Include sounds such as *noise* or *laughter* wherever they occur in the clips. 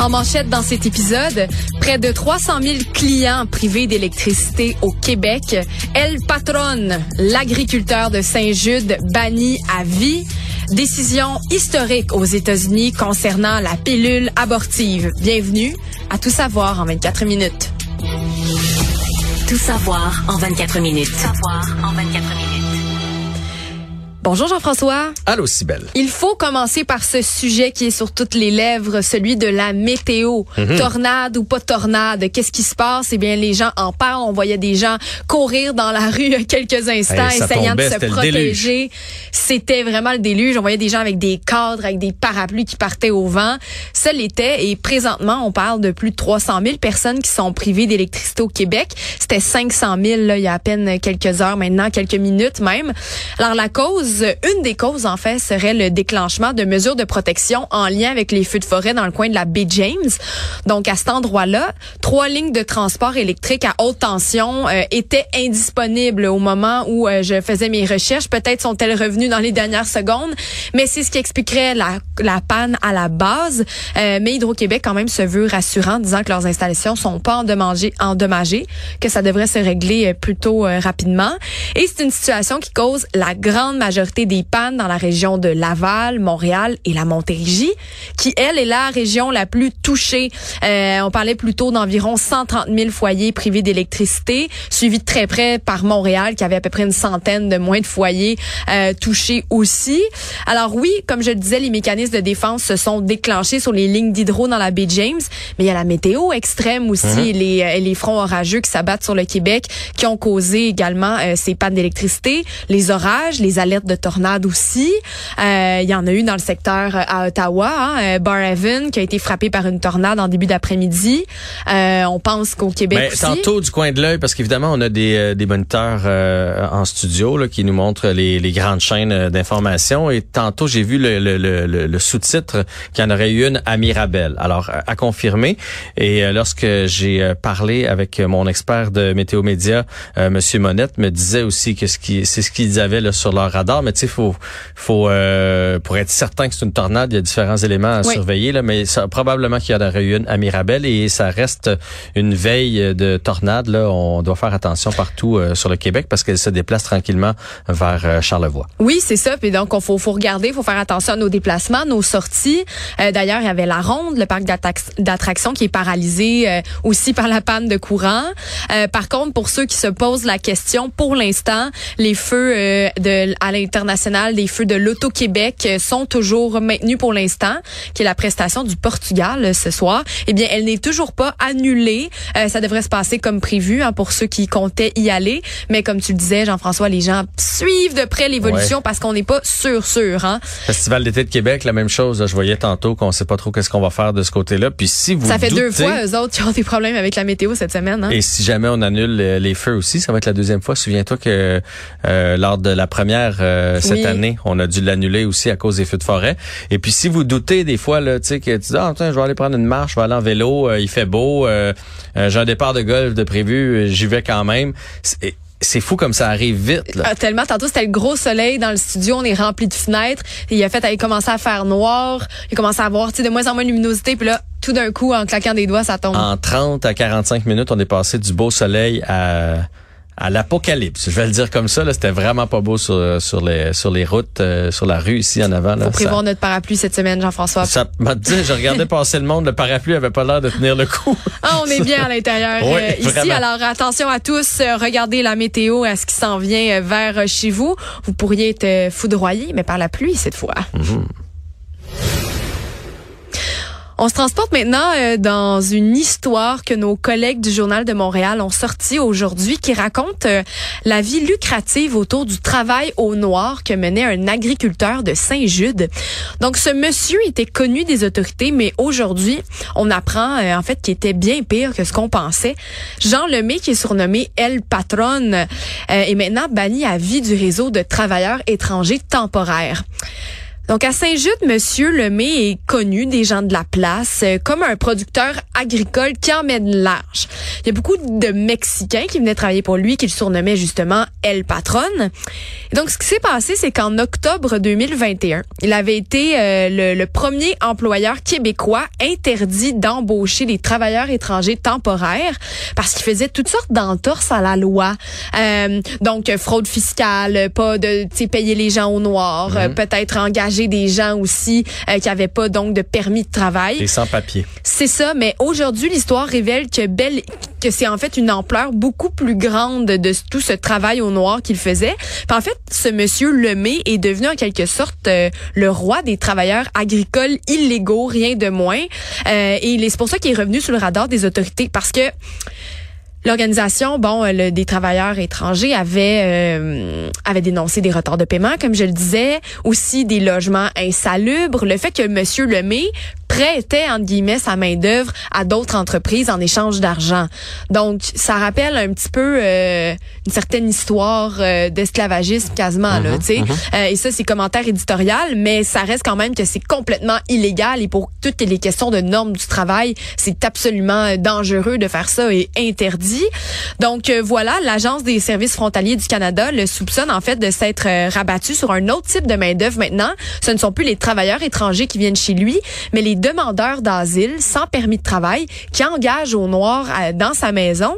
En manchette dans cet épisode, près de 300 000 clients privés d'électricité au Québec. El Patron, l'agriculteur de Saint-Jude, banni à vie. Décision historique aux États-Unis concernant la pilule abortive. Bienvenue à Tout savoir en 24 minutes. Tout savoir en 24 minutes. Savoir en 24 minutes. Bonjour Jean-François. Allô, Sibelle. Il faut commencer par ce sujet qui est sur toutes les lèvres, celui de la météo. Mhm. Tornade ou pas tornade, qu'est-ce qui se passe? Eh bien, les gens en parlent. On voyait des gens courir dans la rue quelques instants, Hey, essayant tombait, de se protéger. C'était vraiment le déluge. On voyait des gens avec des cadres, avec des parapluies qui partaient au vent. Ça l'était. Et présentement, on parle de plus de 300 000 personnes qui sont privées d'électricité au Québec. C'était 500 000 là, il y a à peine quelques heures maintenant, quelques minutes même. Alors, la cause, une des causes, en fait, serait le déclenchement de mesures de protection en lien avec les feux de forêt dans le coin de la baie James. Donc, à cet endroit-là, trois lignes de transport électrique à haute tension euh, étaient indisponibles au moment où euh, je faisais mes recherches. Peut-être sont-elles revenues dans les dernières secondes, mais c'est ce qui expliquerait la, panne à la base. Euh, mais Hydro-Québec, quand même, se veut rassurant, disant que leurs installations sont pas endommagées, endommagées que ça devrait se régler euh, plutôt euh, rapidement. Et c'est une situation qui cause la grande majorité des pannes dans la région de Laval, Montréal et la Montérégie, qui, elle, est la région la plus touchée. Euh, on parlait plutôt d'environ 130 000 foyers privés d'électricité, suivi de très près par Montréal, qui avait à peu près une centaine de moins de foyers euh, touchés aussi. Alors oui, comme je le disais, les mécanismes de défense se sont déclenchés sur les lignes d'hydro dans la baie James, mais il y a la météo extrême aussi, et les, euh, les fronts orageux qui s'abattent sur le Québec, qui ont causé également euh, ces pannes d'électricité, les orages, les alertes de tornades aussi. Euh, il y en a eu dans le secteur euh, à Ottawa, hein, euh, Barhaven, qui a été frappé par une tornade en début d'après-midi. Euh, on pense qu'au Québec Ben, aussi. tantôt du coin de l'œil, parce qu'évidemment, on a des, euh, des moniteurs euh, en studio là, qui nous montrent les, les grandes chaînes d'information. Et tantôt, j'ai vu le, le, le, le- sous-titre qu'il y en aurait eu une à Mirabel. Alors, à, confirmer. Et euh, lorsque j'ai parlé avec mon expert de Météo Média, euh, Monsieur Monette, me disait aussi que ce qui, c'est ce qu'ils avaient là, sur leur radar. Mais tu sais, faut, faut euh, pour être certain que c'est une tornade, il y a différents éléments à Oui. surveiller. Là, mais ça, probablement qu'il y en aurait eu une à Mirabel et ça reste une veille de tornade. Là, on doit faire attention partout euh, sur le Québec parce qu'elle se déplace tranquillement vers euh, Charlevoix. Oui, c'est ça. Puis donc, on faut, faut regarder, faut faire attention à nos déplacements, nos sorties. Euh, D'ailleurs, il y avait la Ronde, le parc d'attractions qui est paralysé euh, aussi par la panne de courant. Euh, par contre, pour ceux qui se posent la question, pour l'instant, les feux euh, de à l'international, les feux de l'Auto-Québec euh, sont toujours maintenus pour l'instant, qui est la prestation du Portugal euh, ce soir. Eh bien, elle n'est toujours pas annulée. Euh, ça devrait se passer comme prévu hein, pour ceux qui comptaient y aller. Mais comme tu le disais, Jean-François, les gens suivent de près l'évolution Ouais. parce qu'on n'est pas sûr sûr. Hein. Festival d'été de Québec, la même chose. là. je voyais tantôt qu'on sait pas trop qu'est-ce qu'on va faire de ce côté-là. Puis si vous Ça fait deux fois eux autres qui ont des problèmes avec la météo cette semaine. Hein. Et si jamais on annule les feux aussi, ça va être la deuxième fois. Souviens-toi que euh, lors de la première euh, cette Oui. année, on a dû l'annuler aussi à cause des feux de forêt. Et puis si vous doutez des fois, là, tu sais, que tu dis ah tiens, je vais aller prendre une marche, je vais aller en vélo, euh, il fait beau, euh, euh, j'ai un départ de golf de prévu, euh, j'y vais quand même. C'est- fou comme ça arrive vite. Là. Ah, tellement tantôt c'était le gros soleil dans le studio, on est rempli de fenêtres, et il a fait il commençait à faire noir, il commençait à avoir de moins en moins de luminosité puis là tout d'un coup en claquant des doigts ça tombe. En 30 à 45 minutes, on est passé du beau soleil à à l'apocalypse. Je vais le dire comme ça. Là, c'était vraiment pas beau sur sur les sur les routes, euh, sur la rue ici en avant. Là, Faut prévoir ça, notre parapluie cette semaine Jean-François. ça m'a dit, je regardais passer le monde, le parapluie avait pas l'air de tenir le coup. Ah, on est bien à l'intérieur Oui, euh, ici. vraiment. Alors attention à tous, euh, regardez la météo, à ce qui s'en vient euh, vers euh, chez vous. Vous pourriez être euh, foudroyé, mais par la pluie cette fois. On se transporte maintenant euh, dans une histoire que nos collègues du Journal de Montréal ont sortie aujourd'hui qui raconte euh, la vie lucrative autour du travail au noir que menait un agriculteur de Saint-Jude. Donc ce monsieur était connu des autorités, mais aujourd'hui, on apprend euh, en fait qu'il était bien pire que ce qu'on pensait. Jean Lemay, qui est surnommé El Patron, est maintenant banni à vie du réseau de travailleurs étrangers temporaires. Donc à Saint-Jude, Monsieur Lemay est connu des gens de la place euh, comme un producteur agricole qui emmène large. Il y a beaucoup de Mexicains qui venaient travailler pour lui, qu'il surnommait justement El Patron. Et donc ce qui s'est passé, c'est qu'en octobre 2021, il avait été euh, le, premier employeur québécois interdit d'embaucher des travailleurs étrangers temporaires parce qu'il faisait toutes sortes d'entorses à la loi. Euh, donc fraude fiscale, pas de payer les gens au noir, mhm. peut-être engager des gens aussi euh, qui avaient pas donc de permis de travail. Et sans papier. C'est ça, mais aujourd'hui l'histoire révèle que Belle que c'est en fait une ampleur beaucoup plus grande de tout ce travail au noir qu'il faisait. en fait, ce monsieur Lemay est devenu en quelque sorte euh, le roi des travailleurs agricoles illégaux, rien de moins. Euh, et c'est pour ça qu'il est revenu sur le radar des autorités parce que L'organisation, bon, le, des travailleurs étrangers avait euh, avait dénoncé des retards de paiement, comme je le disais, aussi des logements insalubres, le fait que Monsieur Lemay prêtait entre guillemets sa main d'œuvre à d'autres entreprises en échange d'argent. Donc ça rappelle un petit peu euh, une certaine histoire euh, d'esclavagisme quasiment là, mhm, tu sais. Euh, et ça c'est commentaire éditorial, mais ça reste quand même que c'est complètement illégal et pour toutes les questions de normes du travail, c'est absolument dangereux de faire ça et interdit. Donc voilà, l'agence des services frontaliers du Canada le soupçonne en fait de s'être rabattu sur un autre type de main d'œuvre maintenant. Ce ne sont plus les travailleurs étrangers qui viennent chez lui, mais les demandeurs d'asile sans permis de travail qui engage au noir euh, dans sa maison.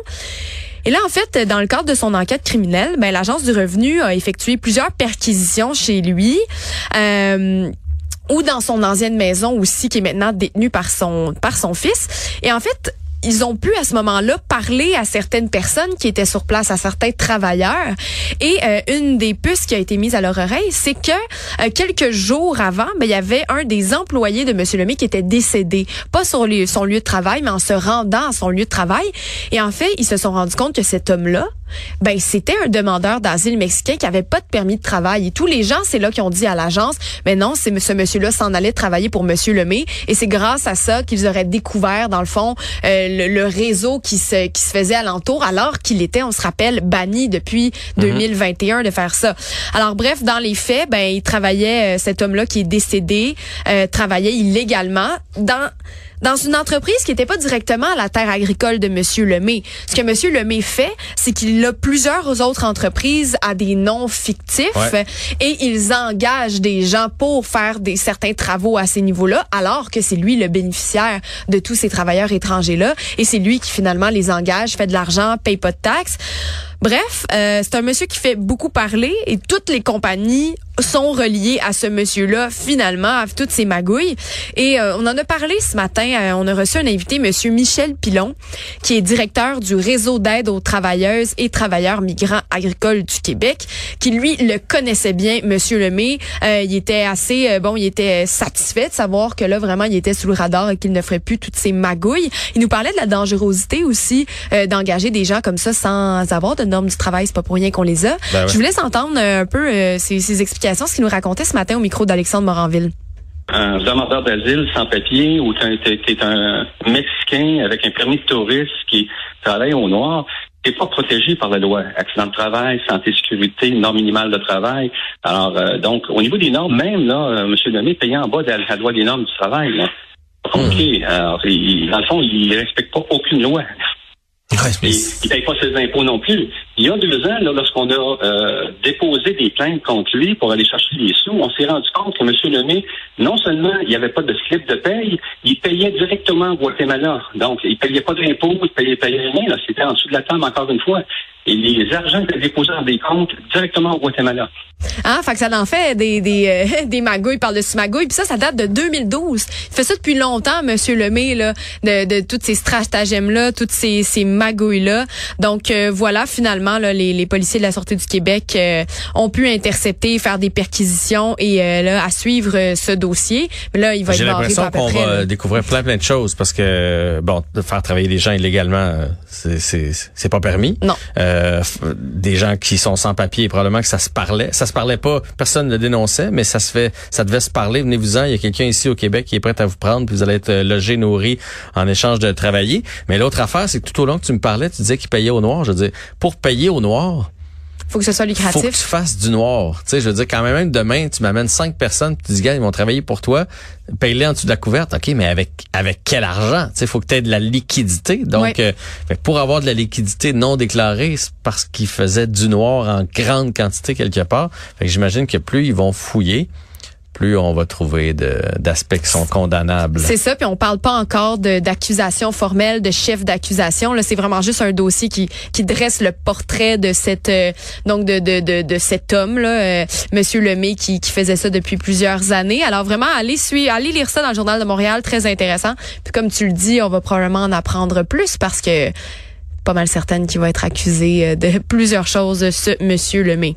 Et là, en fait, dans le cadre de son enquête criminelle, ben, l'Agence du revenu a effectué plusieurs perquisitions chez lui. Euh, ou dans son ancienne maison aussi qui est maintenant détenue par son par son fils et en fait ils ont pu à ce moment-là parler à certaines personnes qui étaient sur place, à certains travailleurs. Et euh, une des puces qui a été mise à leur oreille, c'est que euh, quelques jours avant, ben, il y avait un des employés de M. Lemay qui était décédé, pas sur son lieu de travail, mais en se rendant à son lieu de travail. Et en fait, ils se sont rendus compte que cet homme-là, ben c'était un demandeur d'asile mexicain qui avait pas de permis de travail. Et tous les gens, c'est là qui ont dit à l'agence, mais non, c'est ce monsieur-là s'en allait travailler pour Monsieur Lemay. Et c'est grâce à ça qu'ils auraient découvert, dans le fond, euh, le, réseau qui se, qui se faisait alentour, alors qu'il était, on se rappelle, banni depuis 2021 mhm. de faire ça. Alors bref, dans les faits, ben il travaillait, euh, cet homme-là qui est décédé, euh, travaillait illégalement dans dans une entreprise qui n'était pas directement à la terre agricole de Monsieur Lemay. Ce que Monsieur Lemay fait, c'est qu'il a plusieurs autres entreprises à des noms fictifs et ils engagent des gens pour faire des certains travaux à ces niveaux-là, alors que c'est lui le bénéficiaire de tous ces travailleurs étrangers-là et c'est lui qui finalement les engage, fait de l'argent, paye pas de taxes. Bref, euh, c'est un monsieur qui fait beaucoup parler et toutes les compagnies sont reliées à ce monsieur-là finalement, à toutes ces magouilles. Et euh, on en a parlé ce matin. Euh, on a reçu un invité, monsieur Michel Pilon, qui est directeur du réseau d'aide aux travailleuses et travailleurs migrants agricoles du Québec, qui lui le connaissait bien, monsieur Lemay. il était assez bon, il était satisfait de savoir que là vraiment il était sous le radar et qu'il ne ferait plus toutes ces magouilles. Il nous parlait de la dangerosité aussi d'engager des gens comme ça sans avoir de normes du travail, c'est pas pour rien qu'on les a. Ben Je vous laisse entendre un peu euh, ces, explications, ce qu'il nous racontait ce matin au micro d'Alexandre Moranville. Un demandeur d'asile sans papier ou qui est un Mexicain avec un permis de touriste qui travaille au noir, n'est pas protégé par la loi. Accident de travail, santé, sécurité, normes minimales de travail. Alors, euh, donc, au niveau des normes, même, là, euh, M. Lemay payait en bas de la loi des normes du travail. Là. OK. Alors, il, dans le fond, il respecte pas aucune loi. Il ne paye pas ses impôts non plus. Il y a deux ans, lorsqu'on a euh, déposé des plaintes contre lui pour aller chercher les sous, on s'est rendu compte que M. Lemay, non seulement il n'y avait pas de slip de paye, il payait directement au Guatemala. Donc, il ne payait pas d'impôts, il payait, payait rien. C'était en dessous de la table, encore une fois. Et les argents étaient déposés dans des comptes directement au Guatemala. Ah, fait que ça en fait des des euh, *laughs* des magouilles par-dessus magouilles. Puis ça, ça date de 2012. Il fait ça depuis longtemps, Monsieur Lemay, là, de, de toutes ces stratagèmes-là, toutes ces, ces magouilles-là. Donc euh, voilà, finalement, là, les, les policiers de la Sûreté du Québec euh, ont pu intercepter, faire des perquisitions et là, à suivre ce dossier. Mais là, il va J'ai être barré l'impression peu qu'on va là. découvrir plein plein de choses parce que bon, de faire travailler des gens illégalement, c'est c'est c'est pas permis. Non. Euh, des gens qui sont sans papier, probablement que ça se parlait, ça se parlait pas, personne ne le dénonçait, mais ça se fait, ça devait se parler. Venez-vous-en, il y a quelqu'un ici au Québec qui est prêt à vous prendre, puis vous allez être euh, logé, nourri en échange de travailler. Mais l'autre affaire, c'est que tout au long que tu me parlais, tu disais qu'ils payaient au noir. Je veux dire, pour payer au noir, Faut que ce soit faut que tu lucratif. fasses du noir. Tu sais, je veux dire, quand même, même demain, tu m'amènes cinq personnes, tu dis, gars, ils vont travailler pour toi, paye-les en dessous de la couverte. OK, mais avec avec quel argent? Tu sais, faut que tu aies de la liquidité. Donc, Ouais. euh, que pour avoir de la liquidité non déclarée, c'est parce qu'ils faisaient du noir en grande quantité quelque part. Fait que j'imagine que plus ils vont fouiller, plus on va trouver d'aspects qui sont condamnables. C'est ça, puis on parle pas encore d'accusation formelle, de chef d'accusation. Là, c'est vraiment juste un dossier qui qui dresse le portrait de cette euh, donc de de de, cet homme là, euh, Monsieur Lemay, qui qui faisait ça depuis plusieurs années. Alors vraiment, allez suivre, allez lire ça dans le journal de Montréal, très intéressant. Puis comme tu le dis, on va probablement en apprendre plus parce que pas mal certaine qu'il va être accusé euh, de plusieurs choses, ce Monsieur Lemay.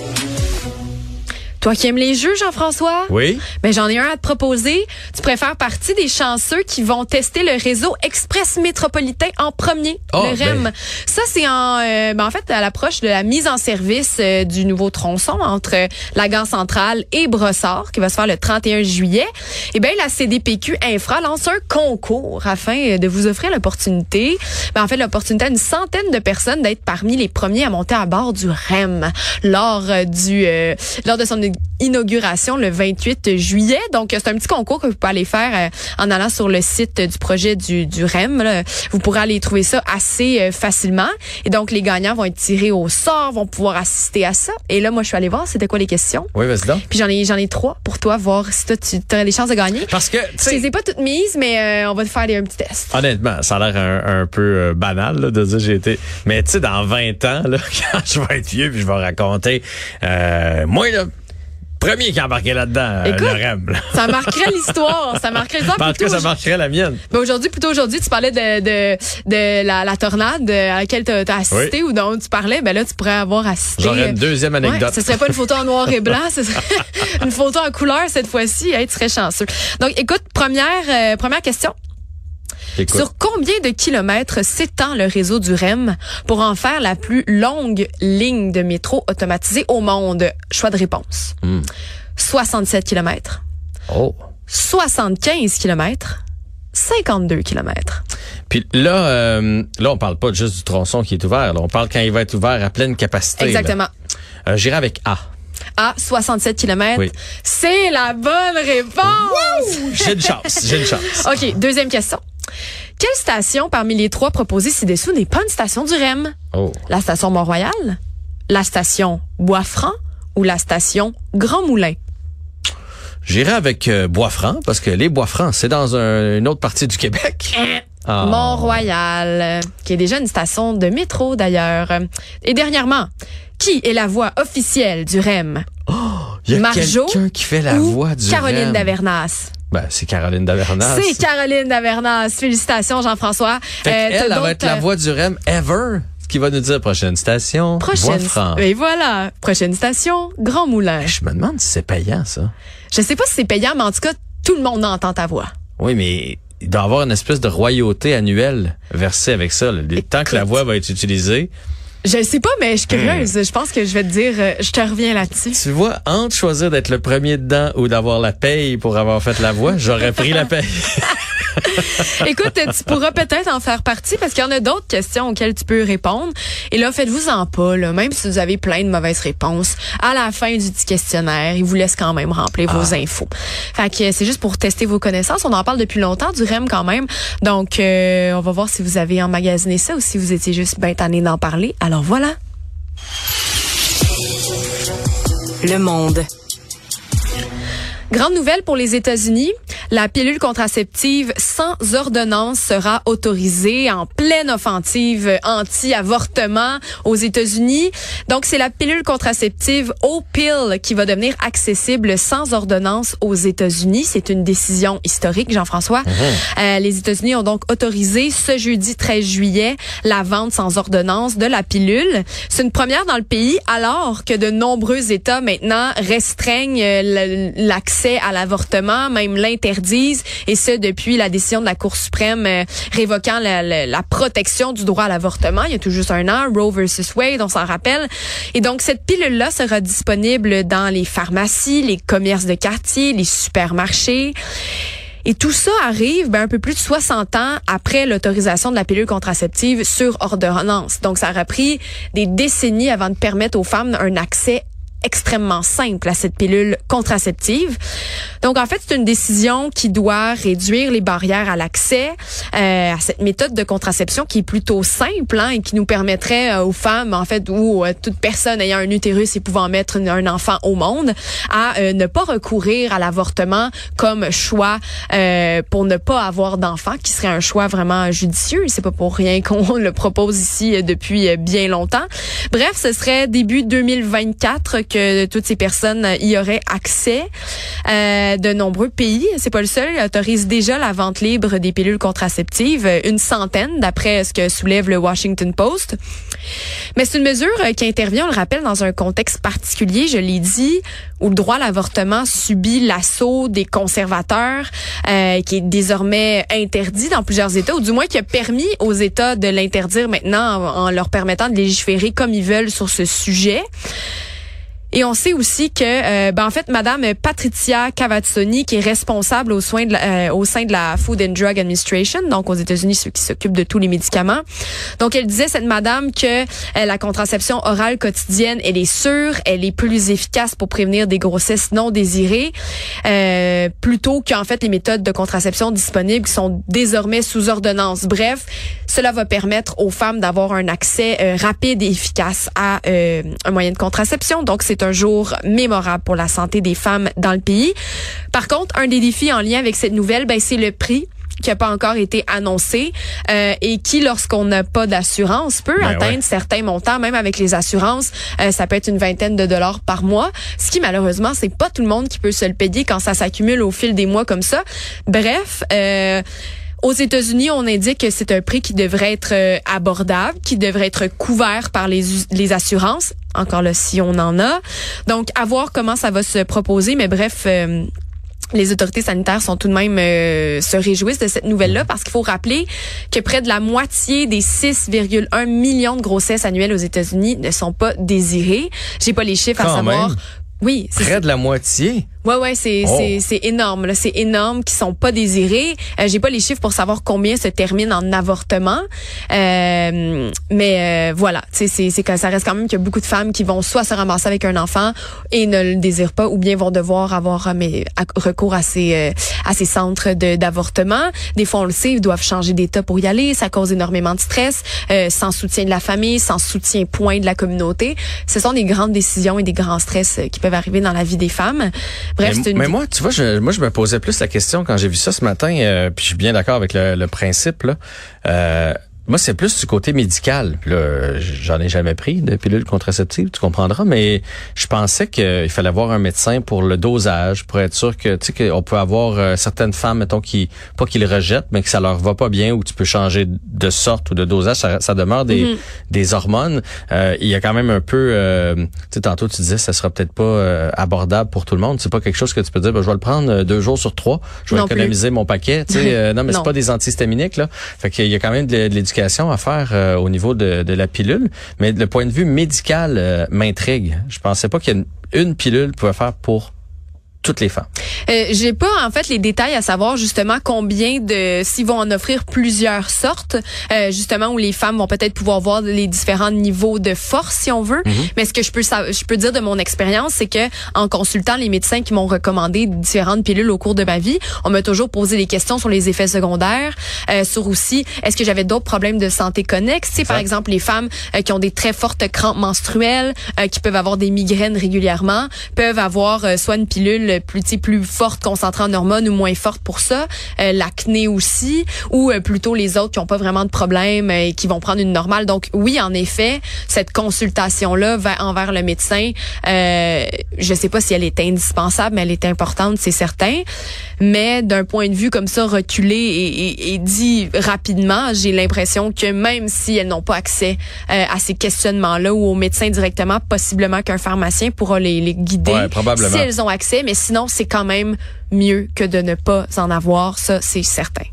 Toi qui aimes les jeux, Jean-François? Oui. Ben, j'en ai un à te proposer. Tu préfères partie des chanceux qui vont tester le réseau Express métropolitain en premier, Oh, le REM. ben. Ça, c'est en, euh, ben, en fait à l'approche de la mise en service euh, du nouveau tronçon entre euh, la gare centrale et Brossard, qui va se faire le 31 juillet. Et ben la CDPQ Infra lance un concours afin euh, de vous offrir l'opportunité, ben, en fait l'opportunité à une centaine de personnes d'être parmi les premiers à monter à bord du REM lors du euh, lors de son inauguration le 28 juillet. Donc, c'est un petit concours que vous pouvez aller faire euh, en allant sur le site du projet du, du REM. là. Vous pourrez aller trouver ça assez euh, facilement. Et donc, les gagnants vont être tirés au sort, vont pouvoir assister à ça. Et là, moi, je suis allée voir c'était quoi les questions? Oui, vas-y donc. Puis j'en ai j'en ai trois pour toi, voir si toi, tu aurais des chances de gagner. Parce que, tu Je sais, les ai pas toutes mises, mais euh, on va te faire un petit test. Honnêtement, ça a l'air un, un peu euh, banal là, de dire j'ai été. Mais tu sais, dans 20 ans, là, *laughs* quand je vais être vieux, puis je vais raconter, euh, moi là, premier qui a embarqué là-dedans, euh, Écoute, le REM. là. Ça marquerait l'histoire. Ça marquerait *laughs* l'histoire. En tout cas, ça marquerait la mienne. Ben aujourd'hui, plutôt aujourd'hui, tu parlais de, de, de la, la tornade à laquelle tu as assisté ou dont tu parlais. Ben là, tu pourrais avoir assisté. J'aurais une deuxième anecdote. Ouais, ce serait pas une photo en noir et blanc, ce serait *laughs* une photo en couleur cette fois-ci. Hey, tu serais chanceux. Donc, écoute, première, euh, première question. Sur combien de kilomètres s'étend le réseau du REM pour en faire la plus longue ligne de métro automatisée au monde? Choix de réponse. Hmm. 67 kilomètres, oh. 75 kilomètres, 52 kilomètres. Puis là, euh, là, on parle pas juste du tronçon qui est ouvert. là. On parle quand il va être ouvert à pleine capacité. Exactement. Euh, J'irai avec A. À 67 km. Oui. C'est la bonne réponse. J'ai une chance. J'ai une chance. *laughs* OK, deuxième question. Quelle station parmi les trois proposées ci-dessous n'est pas une station du REM? Oh. La station Mont-Royal, la station Bois-Franc ou la station Grand Moulin? J'irai avec euh, Bois-Franc parce que les Bois-Francs, c'est dans un- une autre partie du Québec. Ah. Mont-Royal, qui est déjà une station de métro d'ailleurs. Et dernièrement, qui est la voix officielle du REM? Il y a Marjo quelqu'un qui fait la voix du Caroline REM. Davernas? Ben, c'est Caroline Davernas. C'est Caroline Davernas. Félicitations, Jean-François. Euh, t'as elle va être la euh, voix du REM ever, ce qui va nous dire prochaine station. Prochaine. Et voilà. Prochaine station, Grand Moulin. Je me demande si c'est payant, ça. Je sais pas si c'est payant, mais en tout cas, tout le monde entend ta voix. Oui, mais il doit y avoir une espèce de royauté annuelle versée avec ça. là. Temps que la voix va être utilisée. Je sais pas, mais je suis curieuse. Hmm. Je pense que je vais te dire, euh, je te reviens là-dessus. Tu vois, entre choisir d'être le premier dedans ou d'avoir la paye pour avoir fait la voix, j'aurais pris la paye. *laughs* Écoute, tu pourras peut-être en faire partie parce qu'il y en a d'autres questions auxquelles tu peux répondre. Et là, faites-vous en pas, là, même si vous avez plein de mauvaises réponses. À la fin du petit questionnaire, il vous laisse quand même remplir vos infos. Fait que c'est juste pour tester vos connaissances. On en parle depuis longtemps du REM quand même. Donc, euh, on va voir si vous avez emmagasiné ça ou si vous étiez juste bien tanné d'en parler. Alors voilà. Le monde. Grande nouvelle pour les États-Unis. La pilule contraceptive sans ordonnance sera autorisée en pleine offensive anti-avortement aux États-Unis. Donc, c'est la pilule contraceptive O-Pill qui va devenir accessible sans ordonnance aux États-Unis. C'est une décision historique, Jean-François. Euh, les États-Unis ont donc autorisé ce jeudi 13 juillet la vente sans ordonnance de la pilule. C'est une première dans le pays alors que de nombreux États maintenant restreignent euh, l'accès à l'avortement, même l'interdisent, et ce depuis la décision de la Cour suprême euh, révoquant la, la, la, protection du droit à l'avortement. Il y a tout juste un an, Roe versus Wade, on s'en rappelle. Et donc cette pilule-là sera disponible dans les pharmacies, les commerces de quartier, les supermarchés. Et tout ça arrive ben, un peu plus de 60 ans après l'autorisation de la pilule contraceptive sur ordonnance. Donc, ça aura pris des décennies avant de permettre aux femmes un accès extrêmement simple à cette pilule contraceptive. Donc en fait, c'est une décision qui doit réduire les barrières à l'accès euh, à cette méthode de contraception qui est plutôt simple hein, et qui nous permettrait euh, aux femmes en fait ou euh, toute personne ayant un utérus et pouvant mettre un enfant au monde à euh, ne pas recourir à l'avortement comme choix euh, pour ne pas avoir d'enfant qui serait un choix vraiment judicieux, c'est pas pour rien qu'on *laughs* le propose ici depuis bien longtemps. Bref, ce serait début 2024 que toutes ces personnes y auraient accès. Euh, de nombreux pays, c'est pas le seul, autorise déjà la vente libre des pilules contraceptives, une centaine d'après ce que soulève le Washington Post. Mais c'est une mesure qui intervient, on le rappelle, dans un contexte particulier, je l'ai dit, où le droit à l'avortement subit l'assaut des conservateurs, euh, qui est désormais interdit dans plusieurs États, ou du moins qui a permis aux États de l'interdire maintenant en, en leur permettant de légiférer comme ils veulent sur ce sujet. Et on sait aussi que, euh, ben en fait, Madame Patricia Cavazzoni, qui est responsable euh, au sein de la Food and Drug Administration, donc aux États-Unis, ceux qui s'occupent de tous les médicaments. Donc, elle disait cette Madame que euh, la contraception orale quotidienne, elle est sûre, elle est plus efficace pour prévenir des grossesses non désirées, plutôt qu'en fait les méthodes de contraception disponibles qui sont désormais sous ordonnance. Bref, cela va permettre aux femmes d'avoir un accès rapide et efficace à un moyen de contraception. Donc, c'est un jour mémorable pour la santé des femmes dans le pays. Par contre, un des défis en lien avec cette nouvelle, ben, c'est le prix qui n'a pas encore été annoncé euh, et qui, lorsqu'on n'a pas d'assurance, peut Ben atteindre ouais. certains montants, même avec les assurances, euh, ça peut être une vingtaine de dollars par mois, ce qui malheureusement, c'est pas tout le monde qui peut se le payer quand ça s'accumule au fil des mois comme ça. Bref, euh, aux États-Unis, on indique que c'est un prix qui devrait être euh, abordable, qui devrait être couvert par les, assurances. Encore là, si on en a. Donc, à voir comment ça va se proposer. Mais bref, euh, les autorités sanitaires sont tout de même euh, se réjouissent de cette nouvelle-là parce qu'il faut rappeler que près de la moitié des 6,1 millions de grossesses annuelles aux États-Unis ne sont pas désirées. J'ai pas les chiffres à savoir. même? Oui, c'est Près de la moitié? Ouais, ouais, c'est Oh. c'est c'est énorme. là. C'est énorme qui sont pas désirés. Euh, J'ai pas les chiffres pour savoir combien se terminent en avortement, Euh, mais euh, voilà, tu sais, c'est c'est que ça reste quand même qu'il y a beaucoup de femmes qui vont soit se ramasser avec un enfant et ne le désirent pas, ou bien vont devoir avoir euh, mais, à- recours à ces euh, à ces centres de- d'avortement. Des fois, on le sait, ils doivent changer d'état pour y aller. Ça cause énormément de stress, euh, sans soutien de la famille, sans soutien point de la communauté. Ce sont des grandes décisions et des grands stress qui peuvent arriver dans la vie des femmes. Bref, mais, c'est une mais moi, tu vois, je, moi, je me posais plus la question quand j'ai vu ça ce matin, euh, puis je suis bien d'accord avec le, le principe. Là. Euh, moi, c'est plus du côté médical. Puis là, j'en ai jamais pris de pilule contraceptive, tu comprendras, mais je pensais qu'il fallait avoir un médecin pour le dosage, pour être sûr que, tu sais, qu'on peut avoir euh, certaines femmes, mettons, qui, pas qu'ils le rejettent, mais que ça leur va pas bien, ou tu peux changer de sorte ou de dosage, ça, ça demeure des, Mhm. des hormones. Euh, il y a quand même un peu, euh, tu sais, tantôt tu disais, ça sera peut-être pas euh, abordable pour tout le monde. C'est pas quelque chose que tu peux dire, ben, je vais le prendre euh, deux jours sur trois, je vais Non plus. économiser mon paquet. Tu sais, *laughs* non, mais c'est pas des antihistaminiques là. Fait qu'il y a quand même de, de l'éducation à faire euh, au niveau de, de la pilule. Mais le point de vue médical euh, m'intrigue. Je pensais pas qu'il y a une, une pilule pouvait faire pour toutes les femmes. Euh, J'ai pas en fait les détails à savoir justement combien de s'ils vont en offrir plusieurs sortes, euh, justement où les femmes vont peut-être pouvoir voir les différents niveaux de force si on veut. Mais ce que je peux je peux dire de mon expérience, c'est que en consultant les médecins qui m'ont recommandé différentes pilules au cours de ma vie, on m'a toujours posé des questions sur les effets secondaires, euh, sur aussi est-ce que j'avais d'autres problèmes de santé connexes, sais, par exemple les femmes euh, qui ont des très fortes crampes menstruelles, euh, qui peuvent avoir des migraines régulièrement, peuvent avoir euh, soit une pilule plus, plus fortes concentrées en hormones ou moins fortes pour ça, l'acné aussi, ou plutôt les autres qui n'ont pas vraiment de problème et qui vont prendre une normale. Donc oui, en effet, cette consultation-là envers le médecin, euh, je sais pas si elle est indispensable, mais elle est importante, c'est certain. Mais d'un point de vue comme ça, reculé et, et, dit rapidement, j'ai l'impression que même si elles n'ont pas accès euh, à ces questionnements-là ou au médecin directement, possiblement qu'un pharmacien pourra les, les guider si elles ont accès. Mais sinon, c'est quand même mieux que de ne pas en avoir. Ça, c'est certain.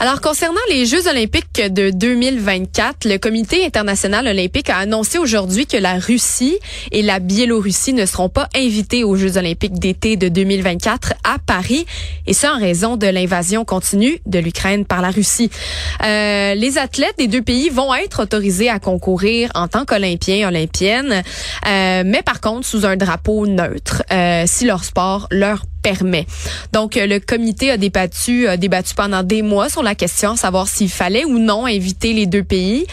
Alors, concernant les Jeux olympiques de 2024, le Comité international olympique a annoncé aujourd'hui que la Russie et la Biélorussie ne seront pas invités aux Jeux olympiques d'été de 2024 à Paris, et ce en raison de l'invasion continue de l'Ukraine par la Russie. Euh, les athlètes des deux pays vont être autorisés à concourir en tant qu'Olympiens, Olympiennes, euh, mais par contre sous un drapeau neutre, euh, si leur sport leur permet. Donc, euh, le comité a débattu, a débattu pendant des mois sur la question, savoir s'il fallait ou non inviter les deux pays.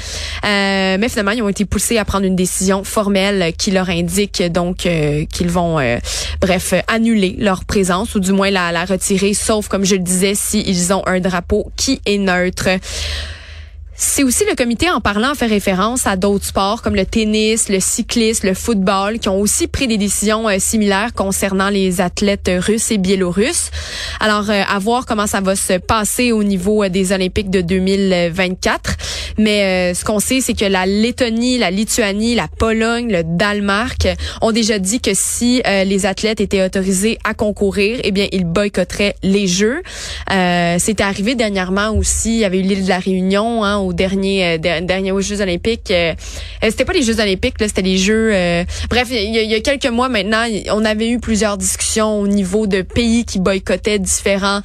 Euh, mais finalement, ils ont été poussés à prendre une décision formelle qui leur indique donc euh, qu'ils vont, bref, annuler leur présence ou du moins la, la retirer, sauf, comme je le disais, s'ils ont un drapeau qui est neutre. C'est aussi le comité en parlant fait référence à d'autres sports comme le tennis, le cyclisme, le football qui ont aussi pris des décisions euh, similaires concernant les athlètes russes et biélorusses. Alors euh, à voir comment ça va se passer au niveau euh, des Olympiques de 2024. Mais ce qu'on sait c'est que la Lettonie, la Lituanie, la Pologne, le Danemark ont déjà dit que si les athlètes étaient autorisés à concourir, eh bien ils boycotteraient les Jeux. C'était arrivé dernièrement aussi, il y avait eu l'île de la Réunion hein, aux derniers, euh, derniers Jeux olympiques. Euh, euh, c'était pas les Jeux olympiques, là, c'était les Jeux... bref, il y, a quelques mois maintenant, on avait eu plusieurs discussions au niveau de pays qui boycottaient différents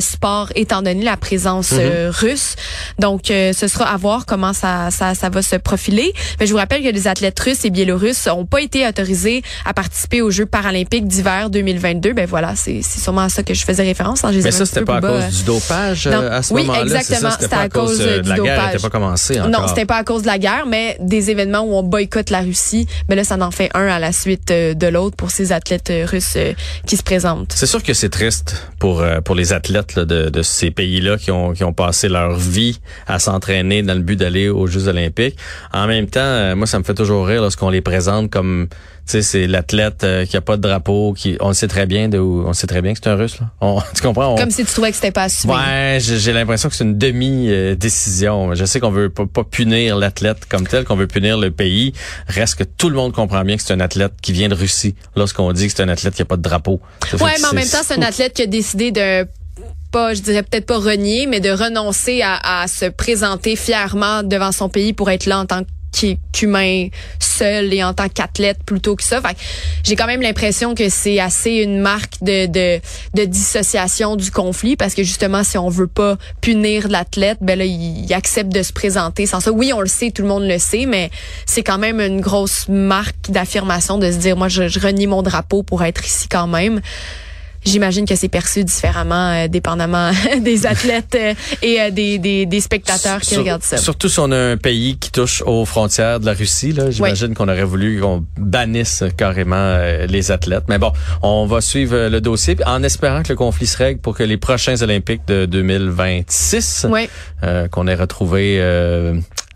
sports étant donné la présence mm-hmm. russe. Donc, ce sera à voir comment ça, ça, ça va se profiler. Mais je vous rappelle que les athlètes russes et biélorusses ont pas été autorisés à participer aux Jeux paralympiques d'hiver 2022. Ben voilà, c'est sûrement à ça que je faisais référence. Hein, Mais ça, c'était pas à cause du dopage à ce moment-là? Oui, exactement. C'était à, cause, du dopage pas commencé encore. Non, c'était pas à cause de la guerre, mais des événements où on boycotte la Russie, mais là, ça en fait un à la suite euh, de l'autre pour ces athlètes euh, russes euh, qui se présentent. C'est sûr que c'est triste pour pour les athlètes de, de ces pays-là qui ont qui ont passé leur vie à s'entraîner dans le but d'aller aux Jeux Olympiques. En même temps, moi, ça me fait toujours rire lorsqu'on les présente comme sais, c'est l'athlète euh, qui a pas de drapeau, qui on sait très bien de où, on sait très bien que c'est un russe là. On, *laughs* tu comprends? Comme si tu trouvais que c'était pas assumé. Ouais, j'ai l'impression que c'est une demi décision. Je sais qu'on veut pas, punir l'athlète comme tel, qu'on veut punir le pays. Reste que tout le monde comprend bien que c'est un athlète qui vient de Russie lorsqu'on dit que c'est un athlète qui a pas de drapeau. ouais, mais en même temps, c'est un athlète qui a décidé de pas, je dirais peut-être pas renier, mais de renoncer à, à, se présenter fièrement devant son pays pour être là en tant que qu'humain seul et en tant qu'athlète plutôt que ça. j'ai quand même l'impression que c'est assez une marque de, de, de, dissociation du conflit parce que justement, si on veut pas punir l'athlète, ben là, il, accepte de se présenter sans ça. Oui, on le sait, tout le monde le sait, mais c'est quand même une grosse marque d'affirmation de se dire, moi, je, je renie mon drapeau pour être ici quand même. J'imagine que c'est perçu différemment, euh, dépendamment *laughs* des *laughs* athlètes euh, et euh, des, des, des, spectateurs qui regardent ça. Surtout si on a un pays qui touche aux frontières de la Russie. Là, j'imagine qu'on aurait voulu qu'on bannisse carrément les athlètes. Mais bon, on va suivre le dossier en espérant que le conflit se règle pour que les prochains Olympiques de 2026, qu'on ait retrouvé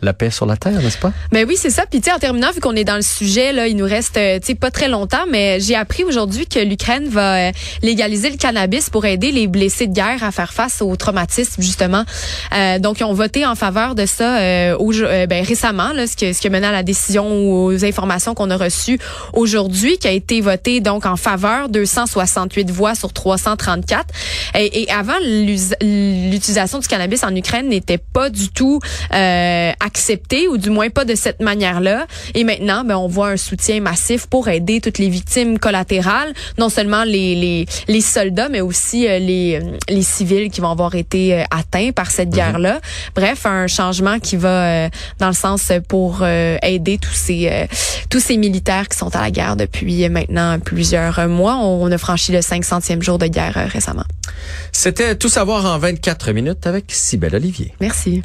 la paix sur la terre, n'est-ce pas? Ben oui, c'est ça. Puis tu en terminant, vu qu'on est dans le sujet, là, il nous reste tu sais pas très longtemps, mais j'ai appris aujourd'hui que l'Ukraine va légaliser le cannabis pour aider les blessés de guerre à faire face au traumatisme, justement. Euh, donc, ils ont voté en faveur de ça euh, euh, ben, récemment, là, ce, qui, ce qui mené à la décision ou aux informations qu'on a reçues aujourd'hui, qui a été voté donc en faveur 268 voix sur 334. Et, et avant, l'utilisation du cannabis en Ukraine n'était pas du tout euh, acceptée, ou du moins pas de cette manière-là. Et maintenant, ben, on voit un soutien massif pour aider toutes les victimes collatérales, non seulement les, les, les soldats, mais aussi euh, les, euh, les civils qui vont avoir été euh, atteints par cette mhm. guerre-là. Bref, un changement qui va dans le sens pour aider tous ces tous ces militaires qui sont à la guerre depuis maintenant plusieurs mois. On, a franchi le 500e jour de guerre récemment. C'était tout savoir en 24 minutes avec Cybelle Olivier. Merci.